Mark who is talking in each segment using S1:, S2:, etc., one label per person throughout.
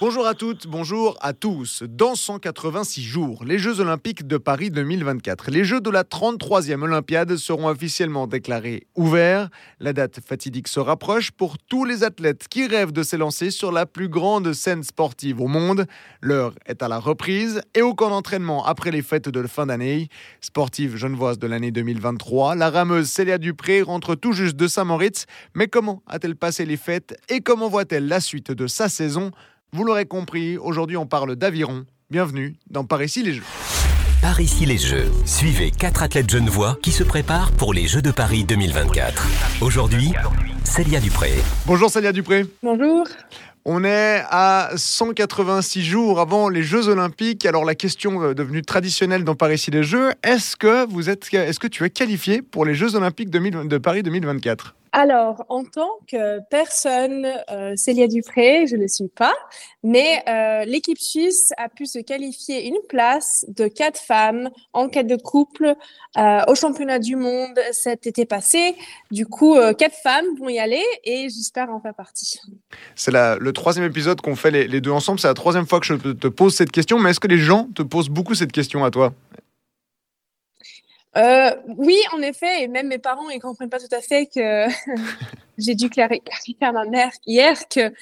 S1: Bonjour à toutes, bonjour à tous. Dans 186 jours, les Jeux Olympiques de Paris 2024, les Jeux de la 33e Olympiade seront officiellement déclarés ouverts. La date fatidique se rapproche pour tous les athlètes qui rêvent de s'élancer sur la plus grande scène sportive au monde. L'heure est à la reprise et au camp d'entraînement après les fêtes de fin d'année. Sportive genevoise de l'année 2023, la rameuse Célia Dupré rentre tout juste de Saint-Moritz. Mais comment a-t-elle passé les fêtes et comment voit-elle la suite de sa saison? Vous l'aurez compris, aujourd'hui on parle d'aviron. Bienvenue dans Par ici les Jeux.
S2: Par ici les Jeux. Suivez quatre athlètes genevois qui se préparent pour les Jeux de Paris 2024. Aujourd'hui, Célia Dupré.
S1: Bonjour Célia Dupré.
S3: Bonjour.
S1: On est à 186 jours avant les Jeux Olympiques. Alors la question euh, devenue traditionnelle dans Paris ici les Jeux, est-ce que vous êtes, est-ce que tu es qualifié pour les Jeux Olympiques de Paris 2024
S3: alors, en tant que personne, euh, Célia Dupré, je ne le suis pas, mais euh, l'équipe suisse a pu se qualifier une place de quatre femmes en quête de couple euh, au championnat du monde cet été passé. Du coup, euh, quatre femmes vont y aller et j'espère en faire partie.
S1: C'est le troisième épisode qu'on fait les, les deux ensemble. C'est la troisième fois que je te pose cette question, mais est-ce que les gens te posent beaucoup cette question à toi?
S3: Euh, oui, en effet, et même mes parents, ils comprennent pas tout à fait que j'ai dû clarifier à ma mère hier que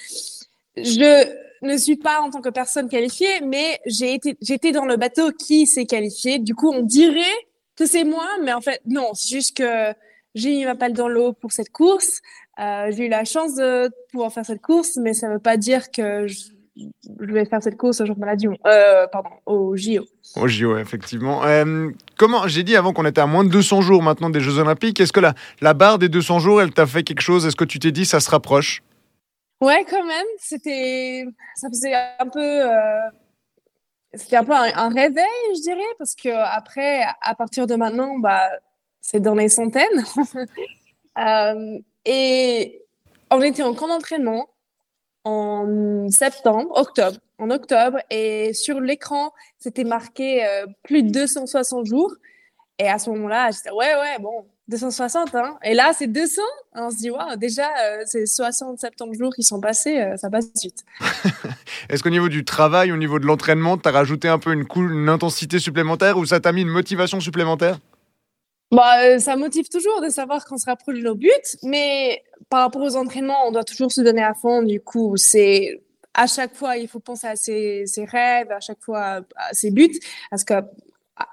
S3: je ne suis pas en tant que personne qualifiée, mais j'ai été, j'étais dans le bateau qui s'est qualifié. Du coup, on dirait que c'est moi, mais en fait, non, c'est juste que j'ai mis ma palle dans l'eau pour cette course. Euh, j'ai eu la chance de pouvoir faire cette course, mais ça veut pas dire que je, je vais faire cette course au jour de euh, pardon, au JO.
S1: Au JO, effectivement. Euh, comment, j'ai dit avant qu'on était à moins de 200 jours maintenant des Jeux Olympiques, est-ce que la, la barre des 200 jours, elle t'a fait quelque chose? Est-ce que tu t'es dit ça se rapproche?
S3: Ouais, quand même. C'était, ça faisait un peu, euh, c'était un peu un, réveil, je dirais, parce que après, à partir de maintenant, bah, c'est dans les centaines. euh, et on était en camp d'entraînement en septembre, octobre, en octobre, et sur l'écran, c'était marqué euh, plus de 260 jours. Et à ce moment-là, j'étais ouais, ouais, bon, 260, hein. Et là, c'est 200. On se dit, waouh, déjà, euh, c'est 60, 70 jours qui sont passés, euh, ça passe vite.
S1: Est-ce qu'au niveau du travail, au niveau de l'entraînement, tu as rajouté un peu une, une intensité supplémentaire ou ça t'a mis une motivation supplémentaire?
S3: Bah, euh, ça motive toujours de savoir qu'on se rapproche de nos buts, mais par rapport aux entraînements, on doit toujours se donner à fond. Du coup, c'est à chaque fois, il faut penser à ses, ses, rêves, à chaque fois à ses buts, parce que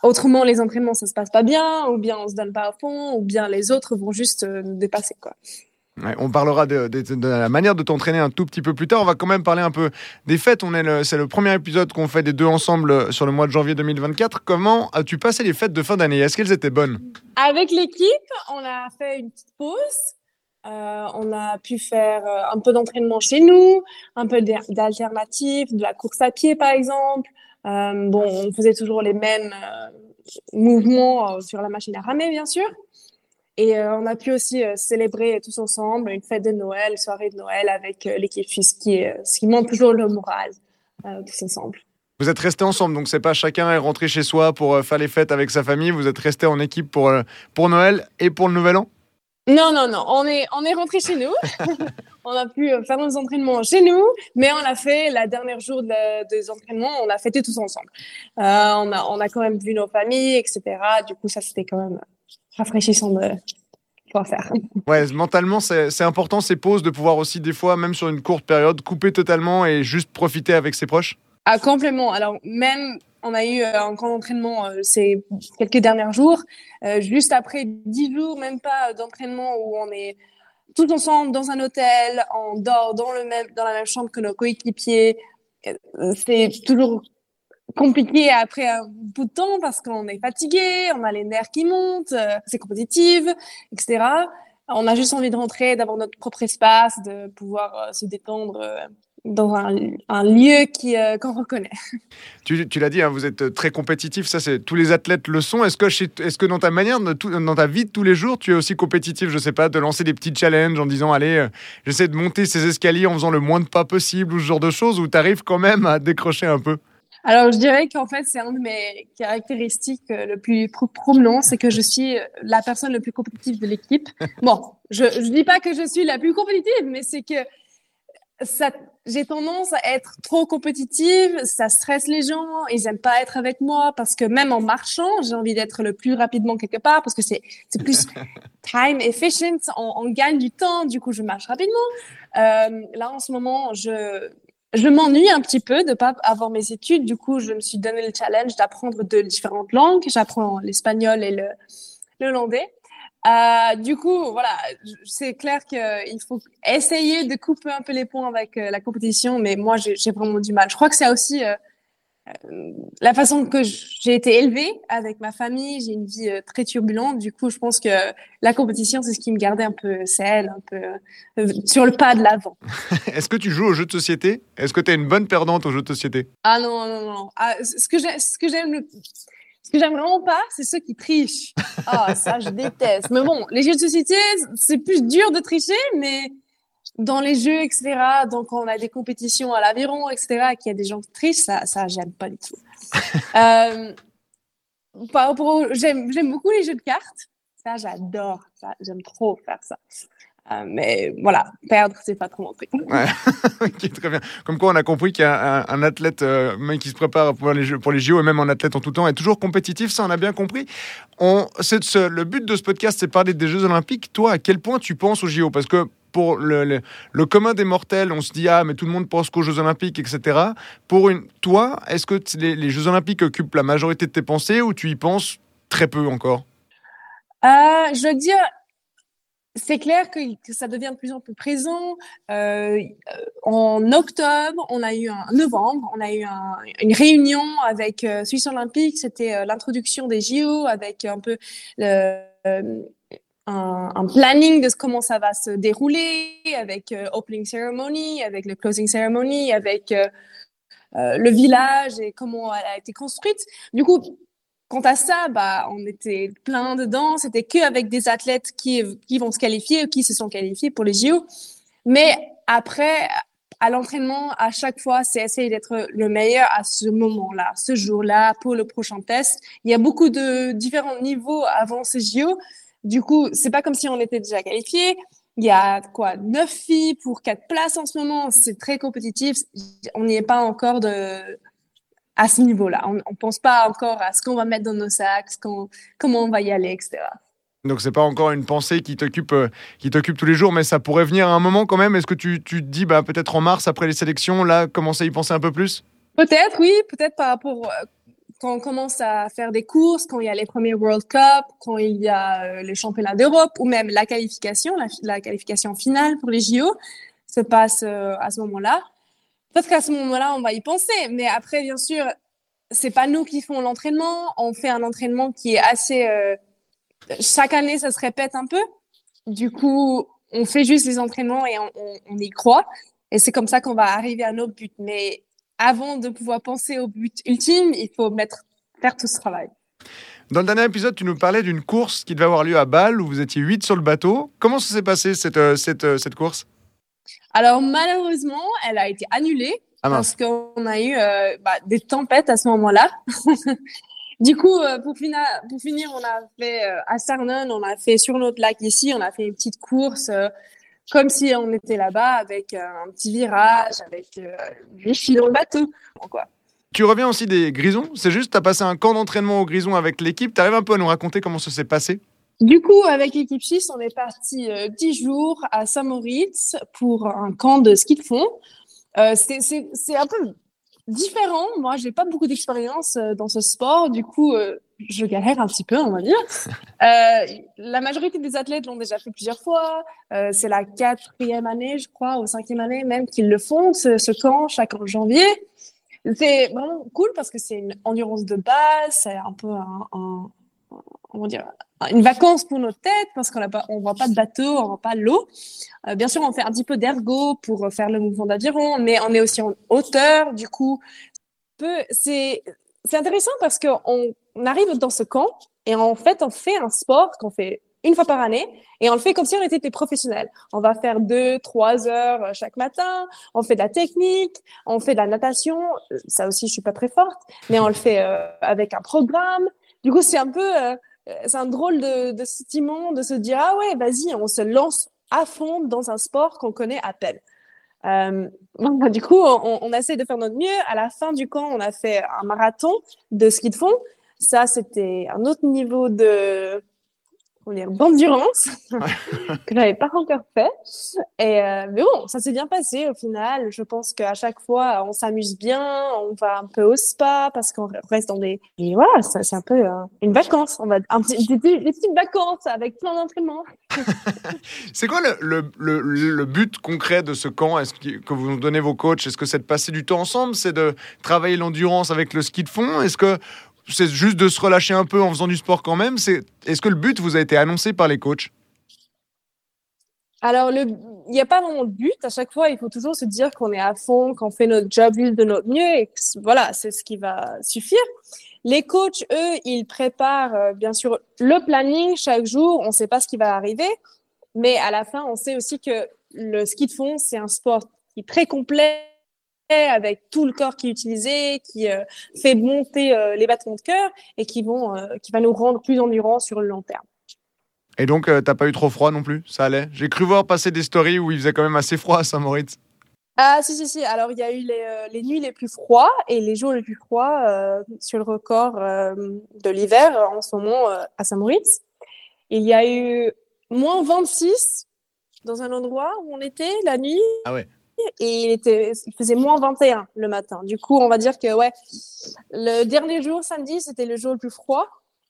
S3: autrement, les entraînements, ça se passe pas bien, ou bien on se donne pas à fond, ou bien les autres vont juste euh, nous dépasser, quoi
S1: on parlera de, la manière de t'entraîner un tout petit peu plus tard. On va quand même parler un peu des fêtes. On est c'est le premier épisode qu'on fait des deux ensemble euh, sur le mois de janvier 2024. Comment as-tu passé les fêtes de fin d'année? Est-ce qu'elles étaient bonnes?
S3: Avec l'équipe, on a fait une petite pause. Euh, on a pu faire euh, un peu d'entraînement chez nous, un peu d'alternatives, de la course à pied par exemple. bon, on faisait toujours les mêmes mouvements sur la machine à ramer, bien sûr. Et euh, on a pu aussi euh, célébrer tous ensemble une fête de Noël, soirée de Noël avec euh, l'équipe suisse, qui, ce qui montre toujours le moral, tous ensemble.
S1: Vous êtes restés ensemble, donc c'est pas chacun est rentré chez soi pour faire les fêtes avec sa famille. Vous êtes restés en équipe pour, pour Noël et pour le Nouvel An?
S3: Non, non, non. On est, on est rentré chez nous. on a pu faire nos entraînements chez nous, mais on a fait la dernière jour des entraînements, on a fêté tous ensemble. on, a, on a quand même vu nos familles, etc. Du coup, ça c'était quand même rafraîchissant de pouvoir faire.
S1: Ouais, mentalement, c'est important ces pauses de pouvoir aussi, des fois, même sur une courte période, couper totalement et juste profiter avec ses proches
S3: Ah, complètement. Alors, même, on a eu euh, un grand entraînement euh, ces quelques derniers jours. Euh, juste après dix jours, même pas d'entraînement où on est tous ensemble dans un hôtel, on dort dans, le même, dans la même chambre que nos coéquipiers. C'est toujours compliqué après un bout de temps parce qu'on est fatigué, on a les nerfs qui montent, c'est compétitif, etc. On a juste envie de rentrer, d'avoir notre propre espace, de pouvoir se détendre dans un, lieu qui qu'on reconnaît.
S1: Tu, tu l'as dit, hein, vous êtes très compétitif, ça c'est tous les athlètes le sont. Est-ce que, est-ce que dans ta manière, dans ta vie de tous les jours, tu es aussi compétitif, je sais pas, de lancer des petits challenges en disant allez, j'essaie de monter ces escaliers en faisant le moins de pas possible ou ce genre de choses, ou tu arrives quand même à décrocher un peu?
S3: Alors, je dirais qu'en fait, c'est un de mes caractéristiques euh, le plus prominent, c'est que je suis la personne la plus compétitive de l'équipe. Bon, je ne dis pas que je suis la plus compétitive, mais c'est que j'ai tendance à être trop compétitive, ça stresse les gens, ils aiment pas être avec moi parce que même en marchant, j'ai envie d'être le plus rapidement quelque part parce que c'est c'est plus time efficient, on, on, gagne du temps, du coup je marche rapidement. Euh, là en ce moment, je je m'ennuie un petit peu de pas avoir mes études, du coup je me suis donné le challenge d'apprendre de différentes langues, j'apprends l'espagnol et le le hollandais. Euh, du coup, voilà, c'est clair qu'il faut essayer de couper un peu les ponts avec euh, la compétition, mais moi, j'ai vraiment du mal. Je crois que c'est aussi euh, la façon que j'ai été élevée avec ma famille. J'ai une vie très turbulente. Du coup, je pense que la compétition, c'est ce qui me gardait un peu celle, un peu sur le pas de l'avant.
S1: Est-ce que tu joues aux jeux de société? Est-ce que tu es une bonne perdante aux jeux de société?
S3: Ah non, non, non. Ah, ce que j'aime le ce que j'aime vraiment pas, c'est ceux qui trichent. Ah, ça, je déteste. Mais bon, les jeux de société, c'est plus dur de tricher, mais dans les jeux, etc., donc on a des compétitions à l'aviron, etc., qu'il y a des gens qui trichent, ça, ça j'aime pas du tout. euh, j'aime beaucoup les jeux de cartes. Ça, j'adore. Ça, j'aime trop faire ça. Euh, mais voilà, perdre, c'est pas trop mon truc.
S1: Ouais. très bien. Comme quoi, on a compris qu'un un athlète euh, qui se prépare pour les, jeux, pour les JO et même un athlète en tout temps est toujours compétitif. Ça, on a bien compris. On, ce, le but de ce podcast, c'est parler des Jeux Olympiques. Toi, à quel point tu penses aux JO Parce que pour le, le, commun des mortels, on se dit ah mais tout le monde pense qu'aux Jeux Olympiques, etc. Pour une, toi, est-ce que les, les, Jeux Olympiques occupent la majorité de tes pensées ou tu y penses très peu encore?
S3: Euh, Je veux dire, c'est clair que, ça devient de plus en plus présent. Euh, en octobre, on a eu un novembre, on a eu une réunion avec euh, Suisse Olympique. C'était euh, l'introduction des JO avec un peu un, planning de comment ça va se dérouler, avec opening ceremony, avec le closing ceremony, avec le village et comment elle a été construite. Du coup, Quant à ça, bah, on était plein dedans. C'était que avec des athlètes qui, qui vont se qualifier ou qui se sont qualifiés pour les JO. Mais après, à l'entraînement, à chaque fois, c'est essayer d'être le meilleur à ce moment-là, ce jour-là, pour le prochain test. Il y a beaucoup de différents niveaux avant ces JO. Du coup, c'est pas comme si on était déjà qualifié. Il y a quoi, neuf filles pour quatre places en ce moment. C'est très compétitif. On n'y est pas encore de, à ce niveau-là. On ne pense pas encore à ce qu'on va mettre dans nos sacs, comment on va y aller, etc.
S1: Donc c'est pas encore une pensée qui t'occupe euh, qui t'occupe tous les jours, mais ça pourrait venir à un moment quand même. Est-ce que tu, tu te dis bah peut-être en mars après les sélections, là commencer à y penser un peu plus?
S3: Peut-être oui, peut-être par rapport euh, quand on commence à faire des courses, quand il y a les premiers World Cup, quand il y a euh, les championnats d'Europe ou même la qualification, la, la, qualification finale pour les JO se passe à ce moment-là. Peut-être qu'à ce moment-là, on va y penser. Mais après, bien sûr, c'est pas nous qui font l'entraînement. On fait un entraînement qui est assez. Euh, chaque année, ça se répète un peu. Du coup, on fait juste les entraînements et on, y croit. Et c'est comme ça qu'on va arriver à nos buts. Mais avant de pouvoir penser au but ultime, il faut mettre, faire tout ce travail.
S1: Dans le dernier épisode, tu nous parlais d'une course qui devait avoir lieu à Bâle où vous étiez 8 sur le bateau. Comment ça s'est passé cette, euh, euh, cette course?
S3: Alors malheureusement, elle a été annulée ah parce qu'on a eu euh, bah, des tempêtes à ce moment-là. du coup, euh, pour, finir, pour finir, on a fait euh, à Sarnon, on a fait sur notre lac ici, on a fait une petite course comme si on était là-bas avec un petit virage, avec des filles dans le bateau. Quoi.
S1: Tu reviens aussi des Grisons C'est juste, tu as passé un camp d'entraînement aux Grisons avec l'équipe. Tu arrives un peu à nous raconter comment ça s'est passé?
S3: Du coup, avec l'équipe suisse, on est parti euh, dix jours à Saint-Moritz pour un camp de ski de fond. Euh, c'est un peu différent. Moi, j'ai pas beaucoup d'expérience euh, dans ce sport. Du coup, je galère un petit peu, on va dire. la majorité des athlètes l'ont déjà fait plusieurs fois. c'est la quatrième année, je crois, ou cinquième année même qu'ils le font, ce, ce camp, chaque janvier. C'est vraiment cool parce que c'est une endurance de base, c'est un peu un, un comment dire, une vacance pour nos têtes parce qu'on on voit pas de bateau, on voit pas l'eau. Euh, bien sûr, on fait un petit peu d'ergo pour faire le mouvement d'aviron, mais on est aussi en hauteur. Du coup, c'est intéressant parce qu'on on arrive dans ce camp et en fait, on fait un sport qu'on fait une fois par année et on le fait comme si on était des professionnels. On va faire deux, trois heures chaque matin. On fait de la technique, on fait de la natation. Ça aussi, je suis pas très forte, mais on le fait euh, avec un programme. Du coup, c'est un peu euh, euh, c'est un drôle de, de sentiment de se dire ah ouais vas-y on se lance à fond dans un sport qu'on connaît à peine Euh, du coup, on, on, essaie de faire notre mieux. À la fin du camp, on a fait un marathon de ski de fond. Ça, c'était un autre niveau de d'endurance que j'avais pas encore fait. Et euh, mais bon, ça s'est bien passé au final. Je pense qu'à chaque fois, on s'amuse bien, on va un peu au spa parce qu'on reste dans des et voilà, c'est un peu euh, une vacance. On va un petit, des, des, petites vacances avec plein d'entraînements.
S1: c'est quoi le, le, le, but concret de ce camp? Est-ce que, que vous nous donnez vos coachs? Est-ce que c'est de passer du temps ensemble? C'est de travailler l'endurance avec le ski de fond? Est-ce que c'est juste de se relâcher un peu en faisant du sport quand même. Est-ce que le but vous a été annoncé par les coachs?
S3: Alors, il n'y a pas vraiment de but. À chaque fois, il faut toujours se dire qu'on est à fond, qu'on fait notre job de notre mieux. Et voilà, c'est ce qui va suffire. Les coachs, eux, ils préparent euh, bien sûr le planning chaque jour. On ne sait pas ce qui va arriver. Mais à la fin, on sait aussi que le ski de fond, c'est un sport qui est très complet avec tout le corps qui est utilisé, qui euh, fait monter euh, les battements de cœur et qui, vont, euh, qui va nous rendre plus endurants sur le long terme.
S1: Et donc, t'as pas eu trop froid non plus? Ça allait? J'ai cru voir passer des stories où il faisait quand même assez froid à Saint-Moritz.
S3: Ah, si, si, si. Alors, il y a eu les, les, nuits les plus froids et les jours les plus froids sur le record de l'hiver en ce moment à Saint-Moritz. Il y a eu moins 26 dans un endroit où on était la nuit.
S1: Ah ouais
S3: et il, était, il faisait moins 21 le matin. Du coup, on va dire que ouais, le dernier jour, samedi, c'était le jour le plus froid.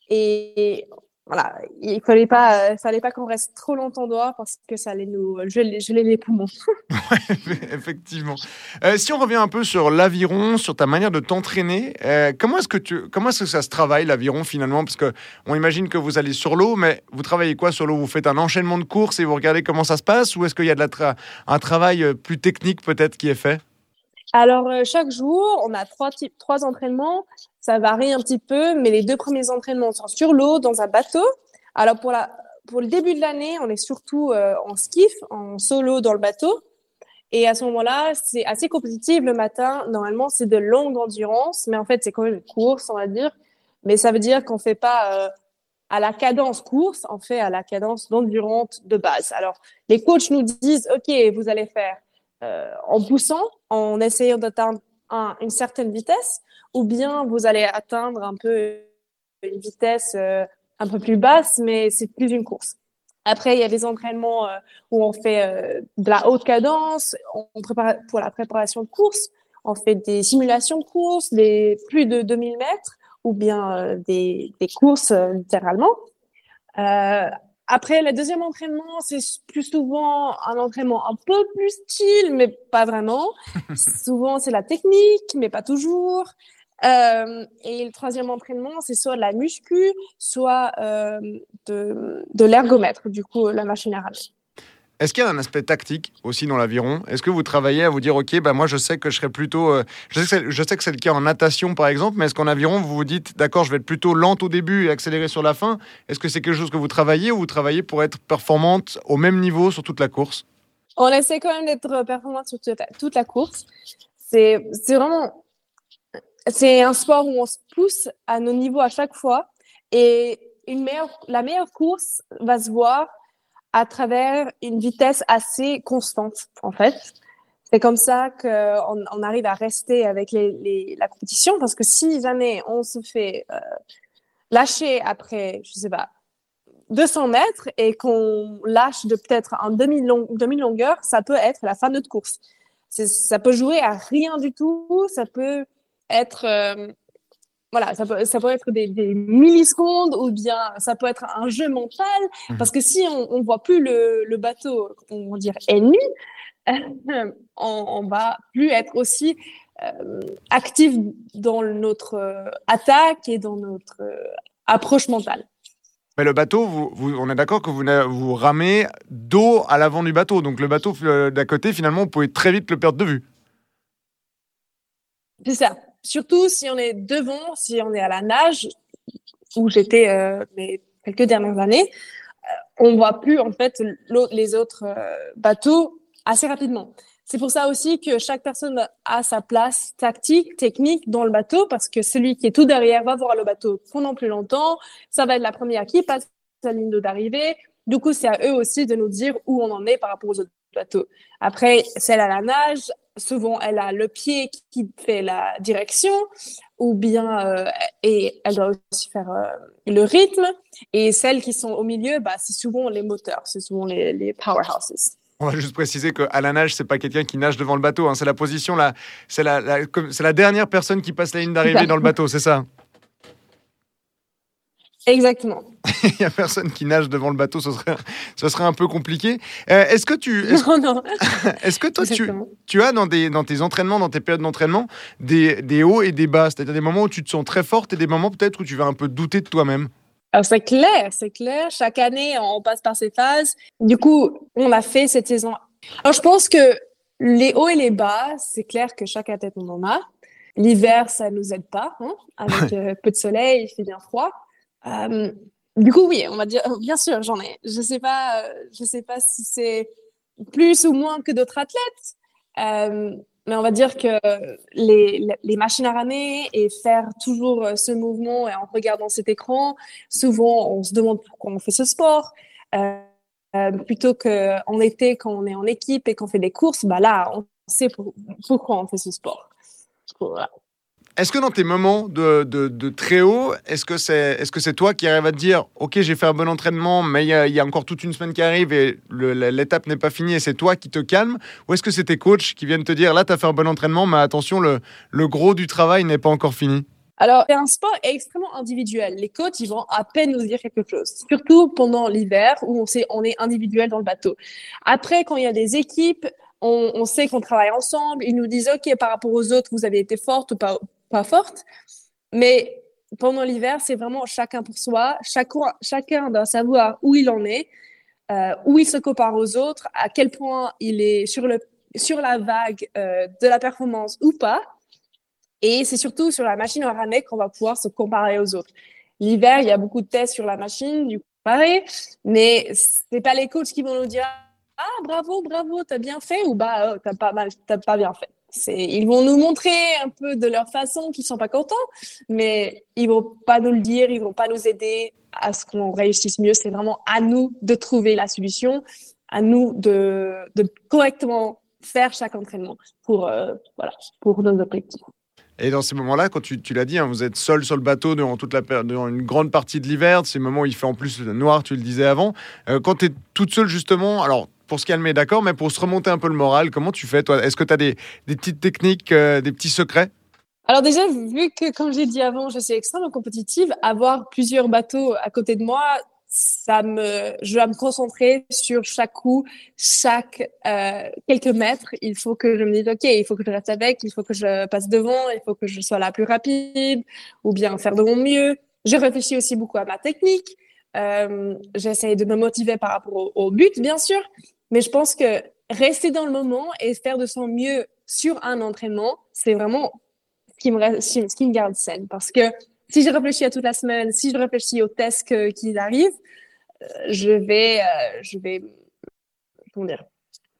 S3: Et voilà, il fallait pas, euh, fallait pas qu'on reste trop longtemps dehors parce que ça allait nous geler, les poumons.
S1: effectivement. Euh, si on revient un peu sur l'aviron, sur ta manière de t'entraîner, euh, comment est-ce que tu, comment est-ce que ça se travaille l'aviron finalement? Parce que on imagine que vous allez sur l'eau, mais vous travaillez quoi sur l'eau? Vous faites un enchaînement de courses et vous regardez comment ça se passe, ou est-ce qu'il y a de la un travail plus technique peut-être qui est fait?
S3: Alors, chaque jour, on a trois, types, trois entraînements. Ça varie un petit peu, mais les deux premiers entraînements sont sur l'eau, dans un bateau. Alors pour, le début de l'année, on est surtout euh, en skiff, en solo dans le bateau. Et à ce moment-là, c'est assez compétitif le matin. Normalement, c'est de longue endurance, mais en fait, c'est quand même une course, on va dire. Mais ça veut dire qu'on fait pas euh, à la cadence course, on fait à la cadence d'endurance de base. Alors, les coachs nous disent, OK, vous allez faire euh, en poussant, en essayant d'atteindre une certaine vitesse, ou bien vous allez atteindre un peu une vitesse euh, un peu plus basse, mais c'est plus une course. Après, il y a des entraînements euh, où on fait euh, de la haute cadence, on prépare pour la préparation de course, on fait des simulations de course, des plus de 2000 mètres, ou bien des, des, courses littéralement. Après, le deuxième entraînement, c'est plus souvent un entraînement un peu plus style, mais pas vraiment. souvent, c'est la technique, mais pas toujours. Euh, et le troisième entraînement, c'est soit de la muscu, soit euh, de, de l'ergomètre, du coup, la machine à ramer.
S1: Est-ce qu'il y a un aspect tactique aussi dans l'aviron? Est-ce que vous travaillez à vous dire, OK, bah moi je sais que je serai plutôt. Euh, je, sais que c'est le cas en natation par exemple, mais est-ce qu'en aviron vous vous dites, d'accord, je vais être plutôt lente au début et accélérer sur la fin? Est-ce que c'est quelque chose que vous travaillez ou vous travaillez pour être performante au même niveau sur toute la course?
S3: On essaie quand même d'être performante sur toute la course. C'est vraiment c'est un sport où on se pousse à nos niveaux à chaque fois et une meilleure, la meilleure course va se voir à travers une vitesse assez constante, en fait. C'est comme ça qu'on on arrive à rester avec les, la compétition parce que si jamais on se fait euh, lâcher après, je sais pas, 200 mètres et qu'on lâche de peut-être un demi-longueur, ça peut être la fin de notre course. Ça peut jouer à rien du tout, ça peut être euh, voilà, ça peut, ça peut être des, millisecondes ou bien ça peut être un jeu mental. Mhm. Parce que si on ne voit plus le, le, bateau, on va dire ennemi, on, on, va plus être aussi euh, actif dans notre euh, attaque et dans notre approche mentale.
S1: Mais le bateau, vous, vous, on est d'accord que vous, vous ramez dos à l'avant du bateau. Donc le bateau d'à côté, finalement, vous pouvez très vite le perdre de vue.
S3: C'est ça. Surtout si on est devant, si on est à la nage, où j'étais euh, les quelques dernières années, euh, on voit plus en fait les autres euh, bateaux assez rapidement. C'est pour ça aussi que chaque personne a sa place tactique, technique dans le bateau, parce que celui qui est tout derrière va voir le bateau pendant plus longtemps. Ça va être la première qui passe sa ligne d'arrivée. Du coup, c'est à eux aussi de nous dire où on en est par rapport aux autres bateau. Après, celle à la nage, souvent elle a le pied qui fait la direction ou bien euh, et elle doit aussi faire euh, le rythme et celles qui sont au milieu bah c'est souvent les moteurs c'est souvent les, les powerhouses
S1: on va juste préciser qu'à la nage, c'est pas quelqu'un qui nage devant le bateau. Hein. C'est la position, là, c'est la, la, la, dernière personne qui passe la ligne d'arrivée dans le bateau, c'est ça?
S3: Exactement.
S1: Il n'y a personne qui nage devant le bateau, ce serait, ce serait un peu compliqué. Euh, est-ce que tu. Est
S3: non, non.
S1: Est-ce que toi, tu, tu, as dans, des, dans tes entraînements, dans tes périodes d'entraînement, des, des, hauts et des bas? C'est-à-dire des moments où tu te sens très forte et des moments peut-être où tu vas un peu douter de toi-même?
S3: Alors, c'est clair, c'est clair. Chaque année, on passe par ces phases. Du coup, on a fait cette saison. Alors, je pense que les hauts et les bas, c'est clair que chaque tête, on en a. L'hiver, ça nous aide pas, hein, avec euh, peu de soleil, il fait bien froid. Euh, du coup, oui, on va dire, bien sûr, j'en ai. Je sais euh, sais pas si c'est plus ou moins que d'autres athlètes, euh, mais on va dire que les, machines à ramer et faire toujours ce mouvement et en regardant cet écran, souvent on se demande pourquoi on fait ce sport. Euh, plutôt qu'en été, quand on est en équipe et qu'on fait des courses, bah là, on sait pourquoi on fait ce sport. Voilà.
S1: Est-ce que dans tes moments de, de, très haut, est-ce que c'est est -ce c'est toi qui arrives à te dire Ok, j'ai fait un bon entraînement, mais il y, a encore toute une semaine qui arrive et l'étape n'est pas finie et c'est toi qui te calmes? Ou est-ce que c'est tes coachs qui viennent te dire Là, tu as fait un bon entraînement, mais attention, le, le gros du travail n'est pas encore fini?
S3: Alors, c'est un sport extrêmement individuel. Les coachs, ils vont à peine nous dire quelque chose, surtout pendant l'hiver où on, sait, on est individuel dans le bateau. Après, quand il y a des équipes, on, sait qu'on travaille ensemble. Ils nous disent, OK, par rapport aux autres, vous avez été forte ou pas, forte. Mais pendant l'hiver, c'est vraiment chacun pour soi. Chacun, doit savoir où il en est, euh, où il se compare aux autres, à quel point il est sur, le, sur la vague euh, de la performance ou pas. Et c'est surtout sur la machine à ramer qu'on va pouvoir se comparer aux autres. L'hiver, il y a beaucoup de tests sur la machine, du coup, pareil, mais c'est pas les coachs qui vont nous dire ah bravo bravo t'as bien fait ou bah oh, t'as pas mal t'as pas bien fait ils vont nous montrer un peu de leur façon qu'ils sont pas contents, mais ils vont pas nous le dire, ils vont pas nous aider à ce qu'on réussisse mieux. C'est vraiment à nous de trouver la solution, à nous de, correctement faire chaque entraînement pour, euh, voilà, pour nos objectifs.
S1: Et dans ces moments-là, quand tu, tu l'as dit, hein, vous êtes seul sur le bateau durant, toute la, durant une grande partie de l'hiver, ces moments où il fait en plus noir, tu le disais avant. Euh, quand tu es toute seule, justement, alors pour se calmer, d'accord, mais pour se remonter un peu le moral, comment tu fais toi? Est-ce que tu as des, petites techniques, euh, des petits secrets?
S3: Alors déjà, vu que, comme j'ai dit avant, je suis extrêmement compétitive, avoir plusieurs bateaux à côté de moi, ça me, je dois me concentrer sur chaque coup, chaque euh, quelques mètres. Il faut que je me dise, ok, il faut que je reste avec, il faut que je passe devant, il faut que je sois la plus rapide, ou bien faire de mon mieux. Je réfléchis aussi beaucoup à ma technique. Euh, J'essaie de me motiver par rapport au but, bien sûr, mais je pense que rester dans le moment et faire de son mieux sur un entraînement, c'est vraiment ce qui, me, garde saine. Parce que si je réfléchis à toute la semaine, si je réfléchis aux tests qui arrivent, euh, je vais, euh, je vais, comment dire,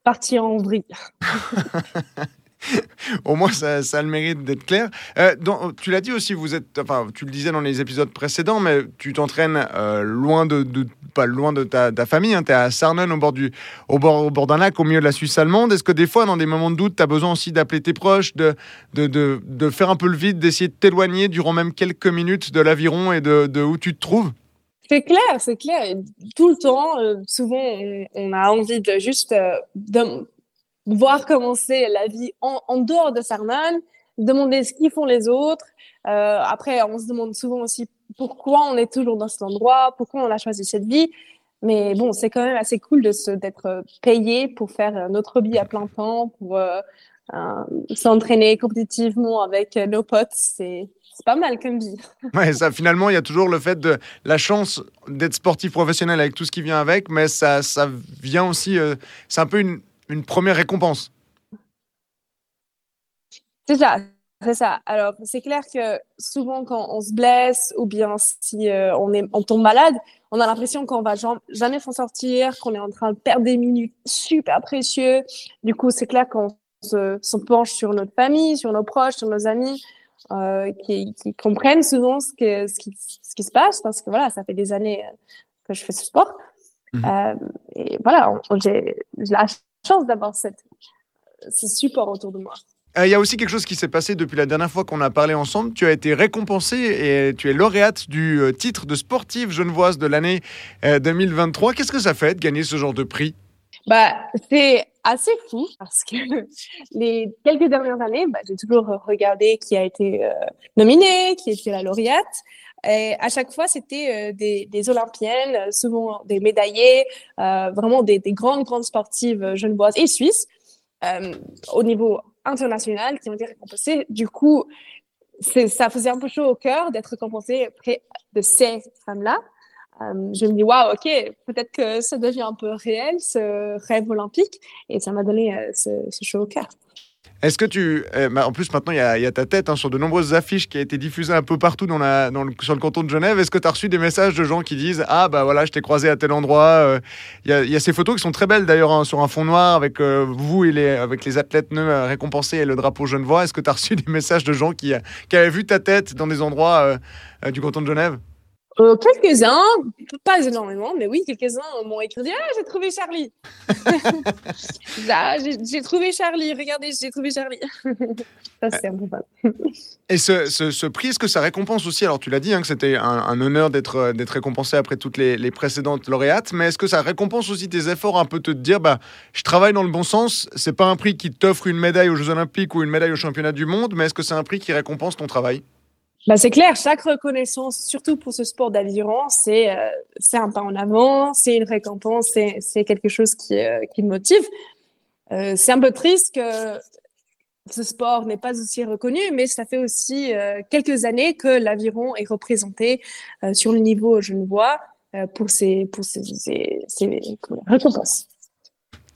S3: partir en vrille.
S1: Au moins, ça, a le mérite d'être clair. Euh, tu l'as dit aussi, vous êtes, enfin, tu le disais dans les épisodes précédents, mais tu t'entraînes euh, loin de, pas loin de ta, famille. Hein, tu es à Sarnen, au bord, du, au bord, au bord d'un lac, au milieu de la Suisse allemande. Est-ce que des fois, dans des moments de doute, tu as besoin aussi d'appeler tes proches, de, de, de, faire un peu le vide, d'essayer de t'éloigner durant même quelques minutes de l'aviron et de, où tu te trouves?
S3: C'est clair, c'est clair. Tout le temps, euh, souvent, on, a envie de juste voir comment c'est la vie en, en, dehors de Sarnan, demander ce qu'ils font les autres. Euh, après, on se demande souvent aussi pourquoi on est toujours dans cet endroit, pourquoi on a choisi cette vie. Mais bon, c'est quand même assez cool d'être payé pour faire notre hobby à plein temps, pour euh, euh, s'entraîner compétitivement avec nos potes. C'est c'est pas mal comme vie.
S1: Ouais, ça, finalement, il y a toujours le fait de la chance d'être sportif professionnel avec tout ce qui vient avec, mais ça, ça vient aussi, euh, c'est un peu une, une première récompense.
S3: C'est ça, c'est ça. Alors, c'est clair que souvent, quand on se blesse ou bien si euh, on, est, on tombe malade, on a l'impression qu'on va jamais s'en sortir, qu'on est en train de perdre des minutes super précieuses. Du coup, c'est clair qu'on se, se, penche sur notre famille, sur nos proches, sur nos amis, euh, qui, qui, comprennent souvent ce, que, ce, qui, ce qui se passe, parce que voilà, ça fait des années que je fais ce sport. Mmh. Euh, et voilà, j'ai la chance d'avoir cette, ce support autour de moi.
S1: Il y a aussi quelque chose qui s'est passé depuis la dernière fois qu'on a parlé ensemble. Tu as été récompensée et tu es lauréate du titre de sportive genevoise de l'année 2023. Qu'est-ce que ça fait de gagner ce genre de prix?
S3: Bah, c'est assez fou parce que les quelques dernières années, bah, j'ai toujours regardé qui a été euh, nominé, qui était la lauréate. Et à chaque fois, c'était euh, des, Olympiennes, souvent des médaillés, euh, vraiment des, des, grandes, grandes sportives genevoises et suisses au niveau international qui ont été récompensées. Du coup, ça faisait un peu chaud au cœur d'être récompensée près de ces femmes-là. Euh, je me dis, waouh, ok, peut-être que ça devient un peu réel, ce rêve olympique. Et ça m'a donné euh, ce, ce chaud au cœur.
S1: Est-ce que tu. Eh, en plus, maintenant, il y, a, ta tête hein, sur de nombreuses affiches qui a été diffusées un peu partout dans la, dans le, sur le canton de Genève. Est-ce que tu as reçu des messages de gens qui disent Ah, bah voilà, je t'ai croisé à tel endroit euh, Il y, a ces photos qui sont très belles d'ailleurs hein, sur un fond noir avec vous et les, avec les athlètes récompensés et le drapeau genevois. Est-ce que tu as reçu des messages de gens qui, qui avaient vu ta tête dans des endroits du canton de Genève?
S3: Euh, quelques-uns, pas énormément, mais oui, quelques-uns m'ont écrit Ah, j'ai trouvé Charlie. Ah, J'ai trouvé Charlie, regardez, j'ai trouvé Charlie. Ça, c'est un peu fun.
S1: Et ce, ce, prix, est-ce que ça récompense aussi Alors, tu l'as dit, hein, que c'était un, honneur d'être récompensé après toutes les, les, précédentes lauréates, mais est-ce que ça récompense aussi tes efforts un peu te dire bah, Je travaille dans le bon sens, c'est pas un prix qui t'offre une médaille aux Jeux Olympiques ou une médaille au championnat du monde, mais est-ce que c'est un prix qui récompense ton travail?
S3: Bah, c'est clair, chaque reconnaissance, surtout pour ce sport d'aviron, c'est euh, c'est un pas en avant, c'est une récompense, c'est quelque chose qui euh, qui me motive. Euh, c'est un peu triste que ce sport n'est pas aussi reconnu, mais ça fait aussi euh, quelques années que l'aviron est représenté euh, sur le niveau genevois pour ses pour ses, ses, ses récompenses.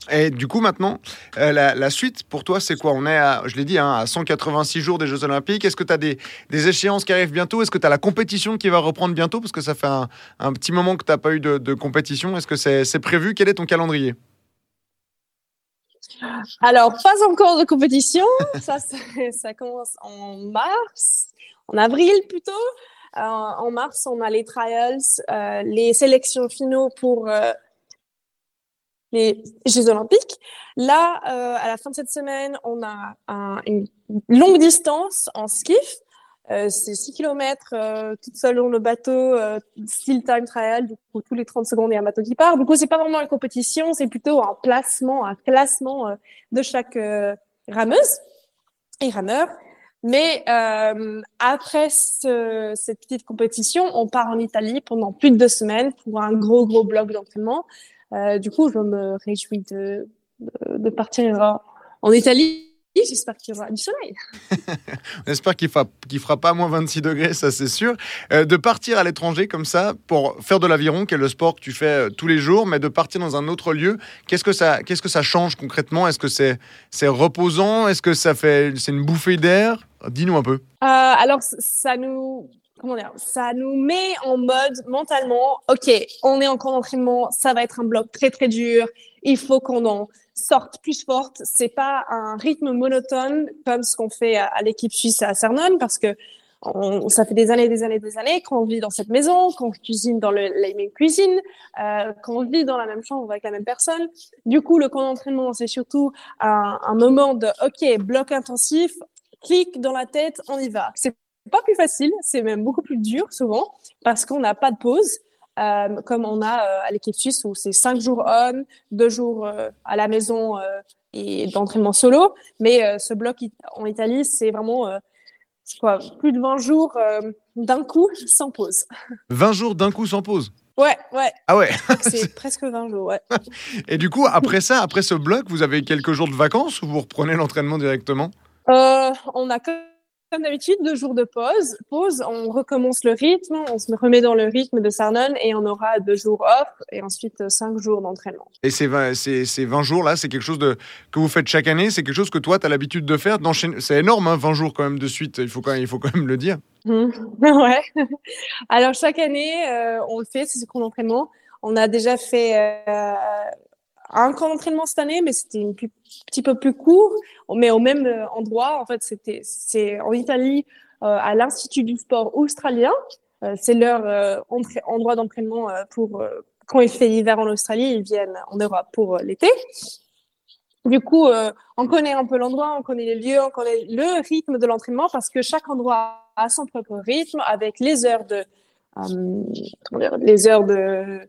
S1: Et du coup, maintenant, euh, la, suite pour toi, c'est quoi? On est, je l'ai dit, hein, à 186 jours des Jeux Olympiques. Est-ce que tu as des, échéances qui arrivent bientôt? Est-ce que tu as la compétition qui va reprendre bientôt? Parce que ça fait un, petit moment que tu n'as pas eu de, compétition. Est-ce que c'est prévu? Quel est ton calendrier?
S3: Alors, pas encore de compétition. ça, ça commence en mars, en avril plutôt. Euh, en mars, on a les trials, euh, les sélections finaux pour les Jeux Olympiques. Là, euh, à la fin de cette semaine, on a une longue distance en skiff. Euh, c'est 6 km euh, toute seule dans le bateau, euh, style time trial. Du coup, tous les 30 secondes, il y a un bateau qui part. Du coup, c'est pas vraiment une compétition, c'est plutôt un placement, un classement euh, de chaque rameuse et rameur. Mais après ce, cette petite compétition, on part en Italie pendant plus de deux semaines pour un gros, gros bloc d'entraînement. Euh, du coup, je me réjouis de, de, partir en Italie. J'espère qu'il y aura du soleil.
S1: On espère qu'il ne fera pas moins 26 degrés, ça c'est sûr. Euh, de partir à l'étranger comme ça pour faire de l'aviron, qui est le sport que tu fais euh, tous les jours, mais de partir dans un autre lieu, qu'est-ce que ça, qu'est-ce que ça change concrètement? Est-ce que c'est, c'est reposant? Est-ce que ça fait, c'est une bouffée d'air? Dis-nous un peu.
S3: alors, ça nous ça nous met en mode mentalement, ok, on est en camp d'entraînement, ça va être un bloc très très dur, il faut qu'on en sorte plus forte. C'est pas un rythme monotone comme ce qu'on fait à, l'équipe suisse à Cernon parce que ça fait des années, des années, des années qu'on vit dans cette maison, qu'on cuisine dans le, la même cuisine, euh, qu'on vit dans la même chambre avec la même personne. Du coup, le camp d'entraînement, c'est surtout un, moment de OK, bloc intensif, clic dans la tête, on y va. Pas plus facile, c'est même beaucoup plus dur souvent parce qu'on n'a pas de pause. Euh, comme on a euh, à l'équipe suisse où c'est cinq jours on, deux jours euh, à la maison et d'entraînement solo. Mais ce bloc en Italie, c'est vraiment quoi, plus de 20 jours d'un coup sans pause.
S1: 20 jours d'un coup sans pause?
S3: Ouais, ouais.
S1: Ah ouais.
S3: c'est presque 20 jours, ouais.
S1: Et du coup, après ça, après ce bloc, vous avez quelques jours de vacances ou vous reprenez l'entraînement directement?
S3: On a comme d'habitude, deux jours de pause. Pause, on recommence le rythme, on se remet dans le rythme de Sarnon et on aura deux jours off et ensuite cinq jours d'entraînement.
S1: Et ces 20, ces, ces 20 jours-là, c'est quelque chose de, que vous faites chaque année C'est quelque chose que toi, tu as l'habitude de faire C'est énorme, hein, 20 jours quand même de suite, il faut quand même, il faut quand même le dire.
S3: Mmh. ouais. Alors chaque année, euh, on le fait, c'est ce qu'on entraînement. On a déjà fait euh, un camp d'entraînement cette année, mais c'était un petit peu plus court, mais au même euh, endroit. En fait, c'était c'est en Italie, euh, à l'Institut du sport australien. Euh, c'est leur euh, endroit d'entraînement pour quand il fait l'hiver en Australie, ils viennent en Europe pour l'été. Du coup, euh, on connaît un peu l'endroit, on connaît les lieux, on connaît le rythme de l'entraînement parce que chaque endroit a son propre rythme avec les heures de, euh, les heures de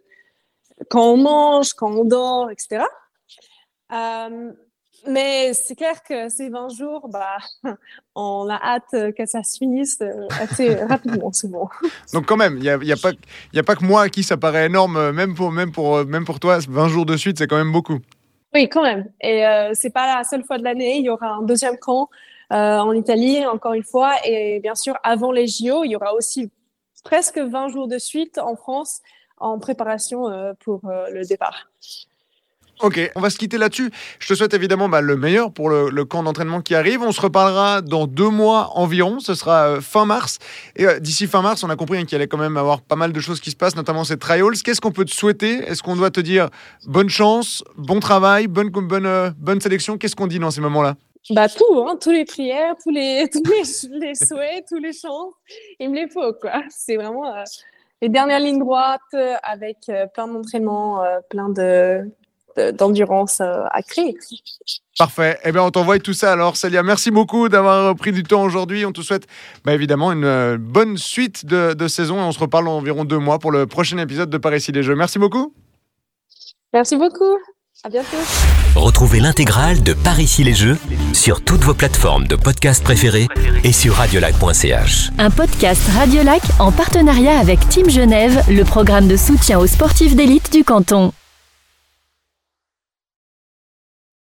S3: quand on mange, quand on dort, etc. Euh, mais c'est clair que ces 20 jours, bah, on a hâte que ça se finisse euh, assez rapidement, souvent.
S1: Donc quand même, il n'y a, y a, pas, y a pas que moi à qui ça paraît énorme, même pour, même pour, même pour toi, 20 jours de suite, c'est quand même beaucoup.
S3: Oui, quand même. Et euh, c'est pas la seule fois de l'année. Il y aura un deuxième camp euh, en Italie, encore une fois. Et bien sûr, avant les JO, il y aura aussi presque 20 jours de suite en France en préparation euh, pour euh, le départ.
S1: Ok, on va se quitter là-dessus. Je te souhaite évidemment bah, le meilleur pour le, le camp d'entraînement qui arrive. On se reparlera dans deux mois environ. Ce sera euh, fin mars. Et euh, d'ici fin mars, on a compris hein, qu'il allait quand même avoir pas mal de choses qui se passent, notamment ces trials. Qu'est-ce qu'on peut te souhaiter? Est-ce qu'on doit te dire bonne chance, bon travail, bonne, bonne, euh, bonne sélection? Qu'est-ce qu'on dit dans ces moments-là?
S3: Bah tout, hein, tous les prières, tous les, tous les, les, souhaits, tous les chants, il me les faut quoi. C'est vraiment les dernières lignes droites avec euh, plein d'entraînements, euh, plein de d'endurance euh, à créer.
S1: Parfait. Eh bien, on t'envoie tout ça alors, Célia. Merci beaucoup d'avoir pris du temps aujourd'hui. On te souhaite bah, évidemment une euh, bonne suite de, de saison et on se reparle en environ deux mois pour le prochain épisode de Paris les Jeux. Merci beaucoup.
S3: Merci beaucoup. À bientôt.
S2: Retrouvez l'intégrale de Par ici les Jeux sur toutes vos plateformes de podcast préférées et sur radiolac.ch.
S4: Un podcast Radiolac en partenariat avec Team Genève, le programme de soutien aux sportifs d'élite du canton.